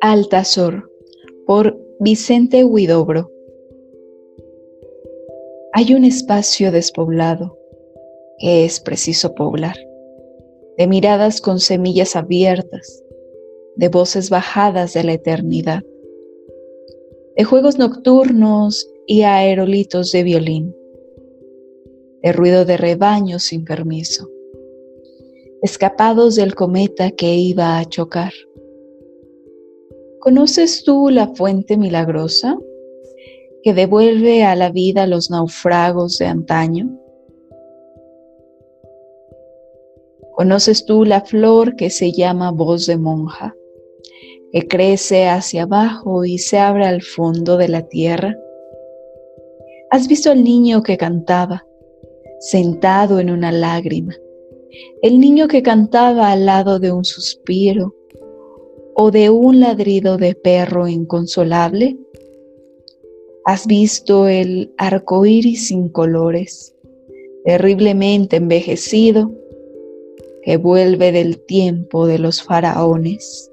Altazor por Vicente Huidobro. Hay un espacio despoblado que es preciso poblar, de miradas con semillas abiertas, de voces bajadas de la eternidad, de juegos nocturnos y aerolitos de violín, de ruido de rebaños sin permiso, escapados del cometa que iba a chocar ¿Conoces tú la fuente milagrosa que devuelve a la vida los naufragos de antaño? ¿Conoces tú la flor que se llama voz de monja, que crece hacia abajo y se abre al fondo de la tierra? ¿Has visto al niño que cantaba, sentado en una lágrima? El niño que cantaba al lado de un suspiro, o de un ladrido de perro inconsolable? ¿Has visto el arco iris sin colores, terriblemente envejecido, que vuelve del tiempo de los faraones?